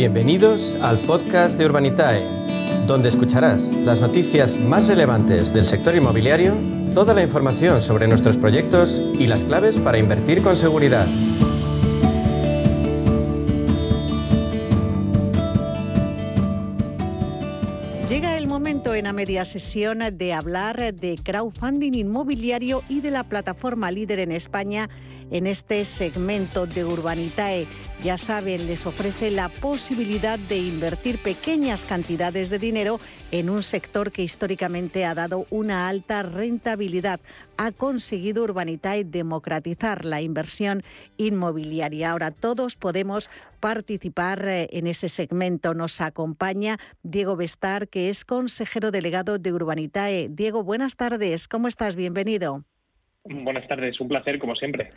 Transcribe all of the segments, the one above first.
Bienvenidos al podcast de Urbanitae, donde escucharás las noticias más relevantes del sector inmobiliario, toda la información sobre nuestros proyectos y las claves para invertir con seguridad. Llega el momento en la media sesión de hablar de crowdfunding inmobiliario y de la plataforma líder en España en este segmento de Urbanitae. Ya saben, les ofrece la posibilidad de invertir pequeñas cantidades de dinero en un sector que históricamente ha dado una alta rentabilidad. Ha conseguido Urbanitae democratizar la inversión inmobiliaria. Ahora todos podemos participar eh, en ese segmento. Nos acompaña Diego Bestar, que es consejero delegado de Urbanitae. Diego, buenas tardes. ¿Cómo estás? Bienvenido. Buenas tardes, un placer como siempre.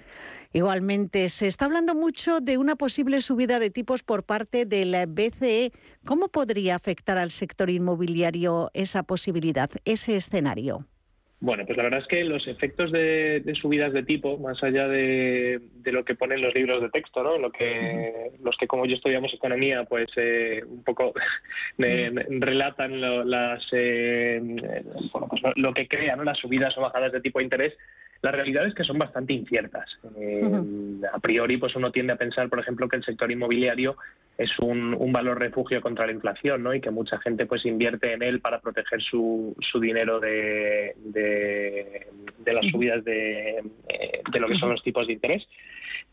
Igualmente, se está hablando mucho de una posible subida de tipos por parte del BCE. ¿Cómo podría afectar al sector inmobiliario esa posibilidad, ese escenario? Bueno, pues la verdad es que los efectos de, subidas de tipo, más allá de, lo que ponen los libros de texto, ¿no? Lo que, los que como yo estudiamos economía, pues eh, un poco relatan lo, las, eh, pues lo que crean las subidas o bajadas de tipo de interés, la realidad es que son bastante inciertas. Eh, a priori, pues uno tiende a pensar, por ejemplo, que el sector inmobiliario es un, valor refugio contra la inflación, ¿no? Y que mucha gente pues invierte en él para proteger su, su dinero de, de, las subidas de, eh, de, lo que son los tipos de interés.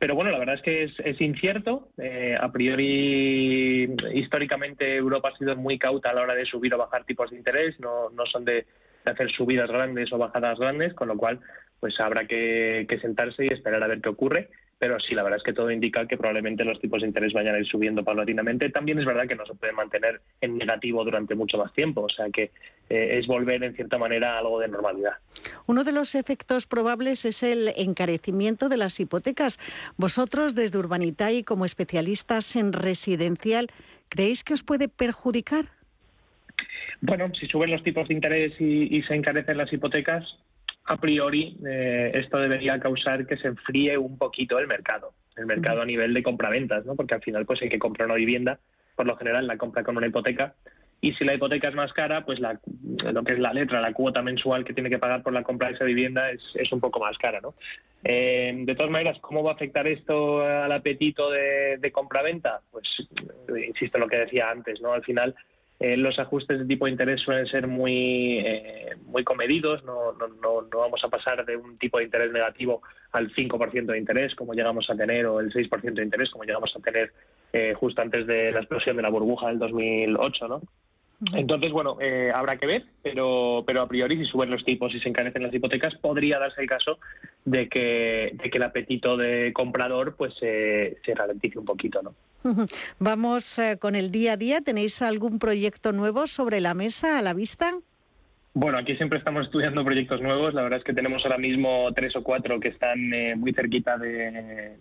Pero bueno, la verdad es que es, incierto. Eh, a priori, históricamente Europa ha sido muy cauta a la hora de subir o bajar tipos de interés. No, no son de hacer subidas grandes o bajadas grandes, con lo cual pues habrá que, sentarse y esperar a ver qué ocurre. Pero sí, la verdad es que todo indica que probablemente los tipos de interés vayan a ir subiendo paulatinamente. También es verdad que no se puede mantener en negativo durante mucho más tiempo, o sea que eh, es volver en cierta manera a algo de normalidad. Uno de los efectos probables es el encarecimiento de las hipotecas. Vosotros, desde Urbanitae, como especialistas en residencial, ¿creéis que os puede perjudicar? Bueno, si suben los tipos de interés y se encarecen las hipotecas, a priori eh, esto debería causar que se enfríe un poquito el mercado, el mercado a nivel de compraventas, ¿no? porque al final pues hay que comprar una vivienda, por lo general la compra con una hipoteca, y si la hipoteca es más cara, pues la, lo que es la letra, la cuota mensual que tiene que pagar por la compra de esa vivienda es, es un poco más cara. ¿no? Eh, de todas maneras, ¿cómo va a afectar esto al apetito de, de compra-venta? Pues insisto en lo que decía antes, ¿no? al final eh, los ajustes de tipo de interés suelen ser muy, eh, muy comedidos, no, no, no, no, vamos a pasar de un tipo de interés negativo al 5% de interés como llegamos a tener o el 6% de interés como llegamos a tener eh, justo antes de la explosión de la burbuja del 2008, ¿no? Entonces, bueno, eh, habrá que ver, pero, pero a priori si suben los tipos y se encarecen las hipotecas, podría darse el caso de que, de que el apetito de comprador pues se ralentice un poquito, ¿no? Vamos eh, con el día a día. ¿Tenéis algún proyecto nuevo sobre la mesa, a la vista? Bueno, aquí siempre estamos estudiando proyectos nuevos. La verdad es que tenemos ahora mismo tres o cuatro que están eh, muy cerquita de,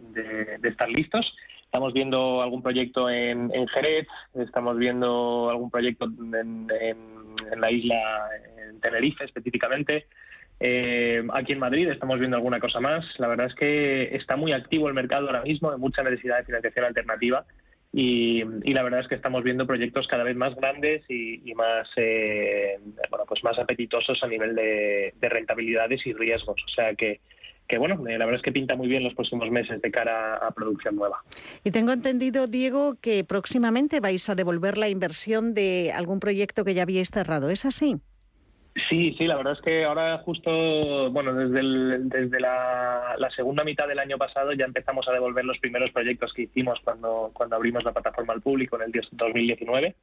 estar listos. Estamos viendo algún proyecto en, Jerez, estamos viendo algún proyecto en, la isla, en Tenerife específicamente. Eh, aquí en Madrid estamos viendo alguna cosa más. La verdad es que está muy activo el mercado ahora mismo, hay mucha necesidad de financiación alternativa y, la verdad es que estamos viendo proyectos cada vez más grandes y, más eh, bueno pues más apetitosos a nivel de, rentabilidades y riesgos. O sea que bueno, eh, la verdad es que pinta muy bien los próximos meses de cara a producción nueva. Y tengo entendido, Diego, que próximamente vais a devolver la inversión de algún proyecto que ya habíais cerrado. ¿Es así? Sí, sí, la verdad es que ahora justo, bueno, desde, desde la, segunda mitad del año pasado ya empezamos a devolver los primeros proyectos que hicimos cuando, cuando abrimos la plataforma al público en el 2019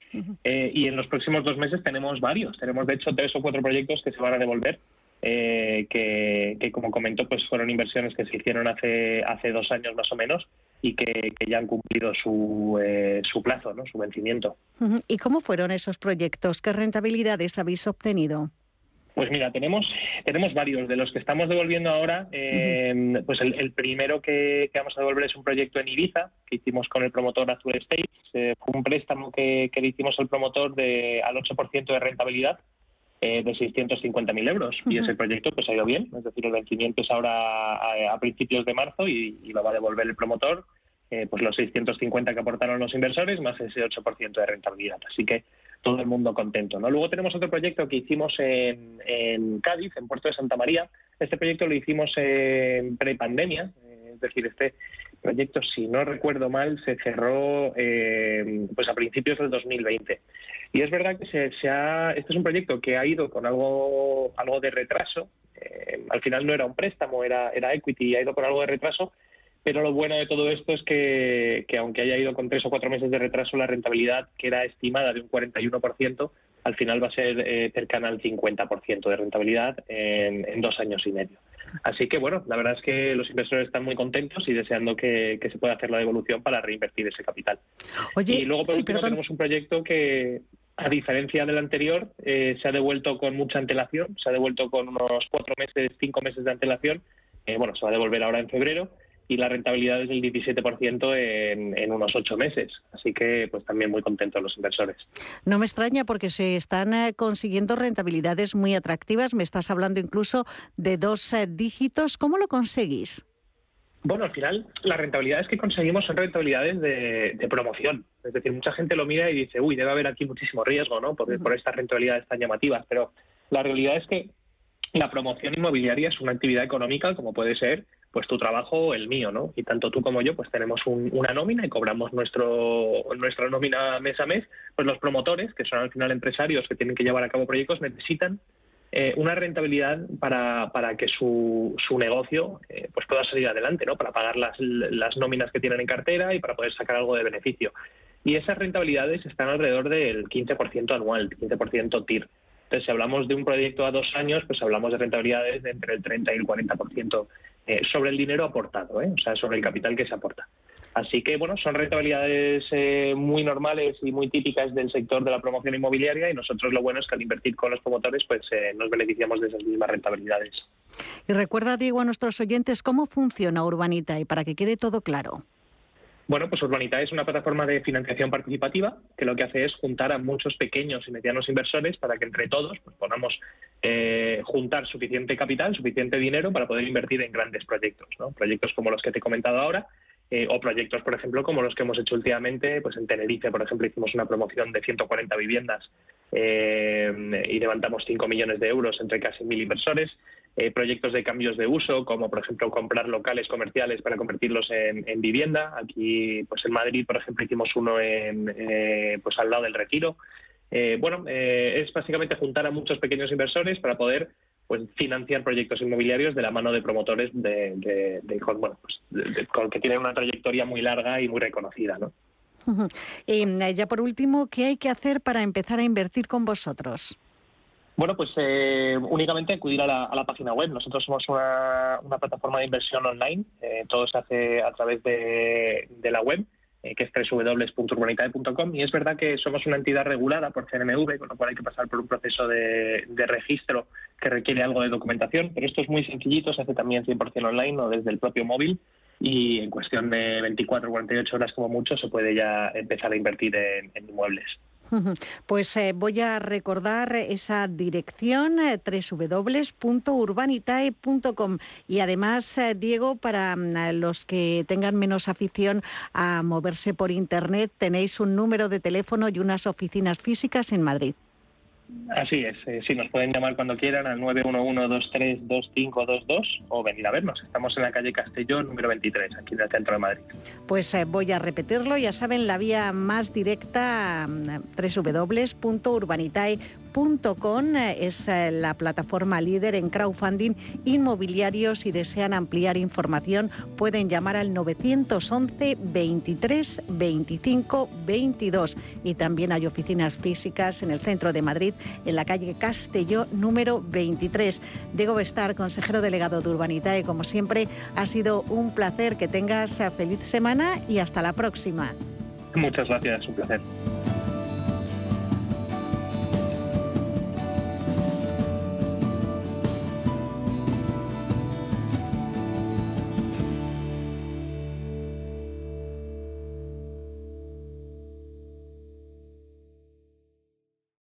eh, y en los próximos dos meses tenemos varios, tenemos de hecho tres o cuatro proyectos que se van a devolver eh, que, como comento, pues fueron inversiones que se hicieron hace, hace dos años más o menos y que, ya han cumplido su, eh, su plazo, ¿no? su vencimiento. ¿Y cómo fueron esos proyectos? ¿Qué rentabilidades habéis obtenido? Pues mira, tenemos, tenemos varios. De los que estamos devolviendo ahora, em, pues el, primero que, vamos a devolver es un proyecto en Ibiza que hicimos con el promotor Azul Estates. fue un préstamo que, le hicimos al promotor de, al 8% de rentabilidad eh, de 650.000 euros. Y ese proyecto pues ha ido bien. Es decir, el vencimiento es ahora a, principios de marzo y, lo va a devolver el promotor eh, pues los 650 que aportaron los inversores más ese 8% de rentabilidad. Así que todo el mundo contento. ¿no? Luego tenemos otro proyecto que hicimos en, en Cádiz, en Puerto de Santa María. Este proyecto lo hicimos en prepandemia, eh, es decir, este proyecto, si no recuerdo mal, se cerró eh, pues a principios del 2020. Y es verdad que se, se, ha, este es un proyecto que ha ido con algo, algo de retraso. Eh, al final no era un préstamo, era, era equity ha ido con algo de retraso pero lo bueno de todo esto es que, aunque haya ido con tres o cuatro meses de retraso, la rentabilidad que era estimada de un 41%, al final va a ser eh, cercana al 50% de rentabilidad en, dos años y medio. Así que bueno, la verdad es que los inversores están muy contentos y deseando que, se pueda hacer la devolución para reinvertir ese capital. y luego por último tenemos un proyecto que, a diferencia del anterior, eh, se ha devuelto con mucha antelación, se ha devuelto con unos cuatro meses, cinco meses de antelación. Eh, bueno, se va a devolver ahora en febrero y la rentabilidad es del 17% en, en, unos ocho meses. Así que pues también muy contentos los inversores. No me extraña porque se están eh, consiguiendo rentabilidades muy atractivas. Me estás hablando incluso de dos eh, dígitos. ¿Cómo lo conseguís? Bueno, al final las rentabilidades que conseguimos son rentabilidades de, promoción. Es decir, mucha gente lo mira y dice, uy, debe haber aquí muchísimo riesgo, ¿no? Por, por estas rentabilidades tan llamativas. Pero la realidad es que la promoción inmobiliaria es una actividad económica como puede ser pues tu trabajo el mío, ¿no? Y tanto tú como yo pues tenemos una nómina y cobramos nuestro nuestra nómina mes a mes, pues los promotores, que son al final empresarios que tienen que llevar a cabo proyectos, necesitan eh, una rentabilidad para, para que su, su negocio eh, pues pueda salir adelante, ¿no? Para pagar las, las nóminas que tienen en cartera y para poder sacar algo de beneficio. Y esas rentabilidades están alrededor del 15% anual, 15% TIR. Entonces, si hablamos de un proyecto a dos años, pues hablamos de rentabilidades de entre el 30 y el 40% eh, sobre el dinero aportado, ¿eh? o sea, sobre el capital que se aporta. Así que, bueno, son rentabilidades eh, muy normales y muy típicas del sector de la promoción inmobiliaria y nosotros lo bueno es que al invertir con los promotores, pues nos beneficiamos de esas mismas rentabilidades. Y recuerda, Diego, a nuestros oyentes cómo funciona Urbanita y para que quede todo claro. Bueno, pues Urbanita es una plataforma de financiación participativa que lo que hace es juntar a muchos pequeños y medianos inversores para que entre todos pues, podamos eh, juntar suficiente capital, suficiente dinero para poder invertir en grandes proyectos, ¿no? proyectos como los que te he comentado ahora. Eh, o proyectos, por ejemplo, como los que hemos hecho últimamente, pues en Tenerife, por ejemplo, hicimos una promoción de 140 viviendas eh, y levantamos 5 millones de euros entre casi mil inversores. Proyectos de cambios de uso, como por ejemplo comprar locales comerciales para convertirlos en, vivienda. Aquí, pues en Madrid, por ejemplo, hicimos uno pues al lado del Retiro. Eh, bueno, es básicamente juntar a muchos pequeños inversores para poder pues, financiar proyectos inmobiliarios de la mano de promotores de, de, pues, que tienen una trayectoria muy larga y muy reconocida, ¿no? Y ya por último, ¿qué hay que hacer para empezar a invertir con vosotros? Bueno, pues eh, únicamente acudir a la, página web. Nosotros somos una, plataforma de inversión online. Eh, todo se hace a través de, la web, eh, que es www.urbanitae.com. Y es verdad que somos una entidad regulada por CNMV, con lo cual hay que pasar por un proceso de, registro que requiere algo de documentación. Pero esto es muy sencillito, se hace también 100% online o desde el propio móvil. Y en cuestión de 24 o 48 horas como mucho se puede ya empezar a invertir en inmuebles. Pues eh, voy a recordar esa dirección eh, www.urbanitae.com y además, eh, Diego, para mm, los que tengan menos afición a moverse por Internet, tenéis un número de teléfono y unas oficinas físicas en Madrid. Así es, eh, sí, nos pueden llamar cuando quieran al 911-232522 o venir a vernos. Estamos en la calle Castellón, número 23, aquí en el centro de Madrid. Pues eh, voy a repetirlo, ya saben, la vía más directa, mm, www.urbanitae.com es eh, la plataforma líder en crowdfunding inmobiliario. Si desean ampliar información, pueden llamar al 911 23 25 22. Y también hay oficinas físicas en el centro de Madrid, en la calle Castelló, número 23. Diego Bestar, consejero delegado de Urbanitae, como siempre, ha sido un placer. Que tengas feliz semana y hasta la próxima. Muchas gracias, un placer.